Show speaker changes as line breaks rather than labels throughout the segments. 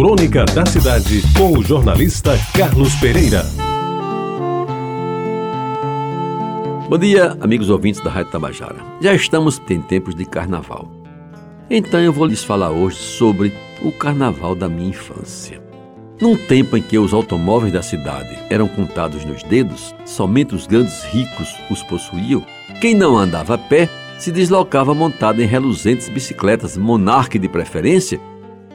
Crônica da Cidade, com o jornalista Carlos Pereira.
Bom dia, amigos ouvintes da Rádio Tabajara. Já estamos em tempos de carnaval. Então eu vou lhes falar hoje sobre o carnaval da minha infância. Num tempo em que os automóveis da cidade eram contados nos dedos, somente os grandes ricos os possuíam, quem não andava a pé se deslocava montado em reluzentes bicicletas Monarque de preferência,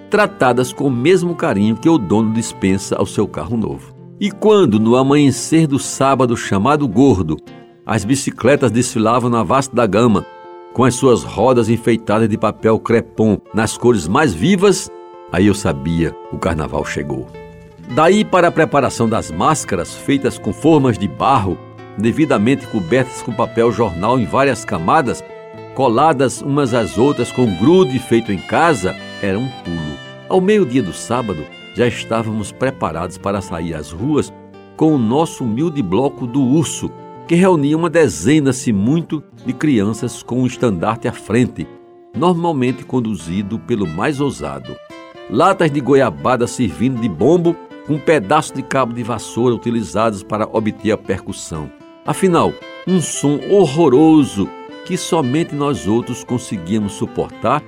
tratadas com o mesmo carinho que o dono dispensa ao seu carro novo. E quando, no amanhecer do sábado chamado Gordo, as bicicletas desfilavam na vasta gama, com as suas rodas enfeitadas de papel crepom nas cores mais vivas, aí eu sabia o carnaval chegou. Daí para a preparação das máscaras feitas com formas de barro, devidamente cobertas com papel jornal em várias camadas, coladas umas às outras com grude feito em casa, era um pulo. Ao meio-dia do sábado, já estávamos preparados para sair às ruas com o nosso humilde bloco do urso, que reunia uma dezena, se muito, de crianças com um estandarte à frente, normalmente conduzido pelo mais ousado. Latas de goiabada servindo de bombo um pedaço de cabo de vassoura utilizados para obter a percussão. Afinal, um som horroroso que somente nós outros conseguíamos suportar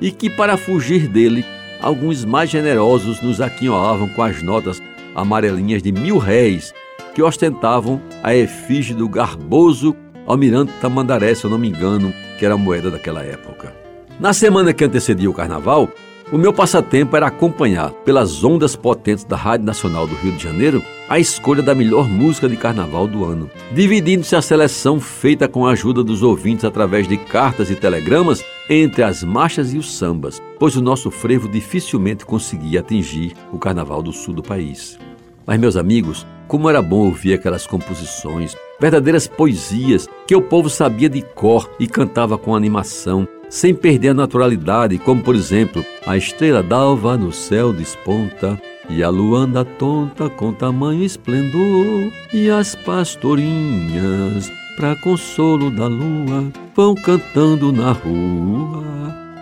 e que, para fugir dele, alguns mais generosos nos aquinhoavam com as notas amarelinhas de mil réis que ostentavam a efígie do garboso almirante Tamandaré, se eu não me engano, que era a moeda daquela época. Na semana que antecedia o carnaval, o meu passatempo era acompanhar, pelas ondas potentes da Rádio Nacional do Rio de Janeiro, a escolha da melhor música de carnaval do ano, dividindo-se a seleção feita com a ajuda dos ouvintes através de cartas e telegramas entre as marchas e os sambas, pois o nosso frevo dificilmente conseguia atingir o carnaval do sul do país. Mas, meus amigos, como era bom ouvir aquelas composições, verdadeiras poesias que o povo sabia de cor e cantava com animação, sem perder a naturalidade, como por exemplo, a estrela d'alva no céu desponta, e a lua anda tonta com tamanho esplendor, e as pastorinhas, para consolo da lua, vão cantando na rua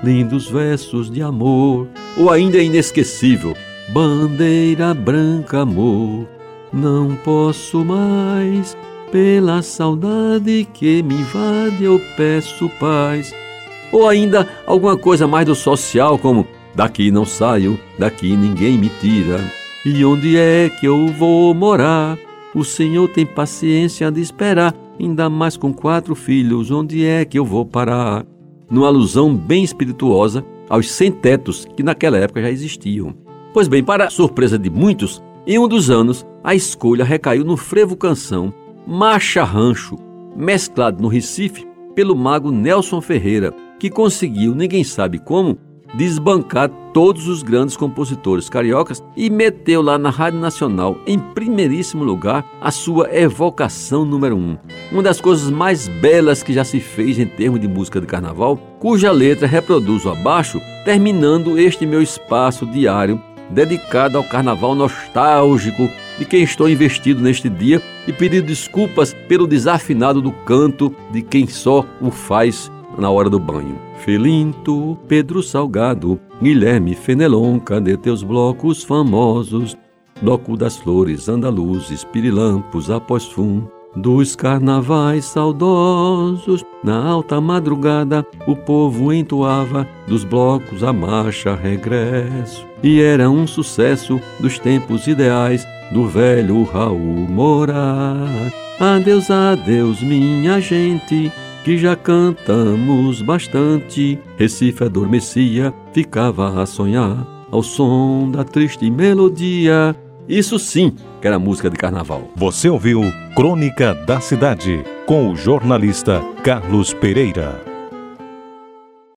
lindos versos de amor. Ou ainda é inesquecível, bandeira branca, amor, não posso mais, pela saudade que me invade, eu peço paz. Ou ainda alguma coisa mais do social, como Daqui não saio, daqui ninguém me tira. E onde é que eu vou morar? O Senhor tem paciência de esperar, ainda mais com quatro filhos, onde é que eu vou parar? Numa alusão bem espirituosa aos sem-tetos que naquela época já existiam. Pois bem, para surpresa de muitos, em um dos anos, a escolha recaiu no frevo canção Marcha Rancho, mesclado no Recife pelo mago Nelson Ferreira, que conseguiu, ninguém sabe como, desbancar todos os grandes compositores cariocas e meteu lá na Rádio Nacional, em primeiríssimo lugar, a sua evocação número um. Uma das coisas mais belas que já se fez em termos de música de carnaval, cuja letra reproduzo abaixo, terminando este meu espaço diário dedicado ao carnaval nostálgico de quem estou investido neste dia e pedindo desculpas pelo desafinado do canto de quem só o faz na hora do banho. Felinto, Pedro Salgado, Guilherme Fenelon, cadê teus blocos famosos? Bloco das flores andaluzes, pirilampos após fum. Dos carnavais saudosos, na alta madrugada, o povo entoava dos blocos a marcha regresso. E era um sucesso dos tempos ideais do velho Raul Morar. Adeus, adeus, minha gente, que já cantamos bastante. Recife adormecia, ficava a sonhar ao som da triste melodia. Isso sim que era música de carnaval.
Você ouviu Crônica da Cidade com o jornalista Carlos Pereira.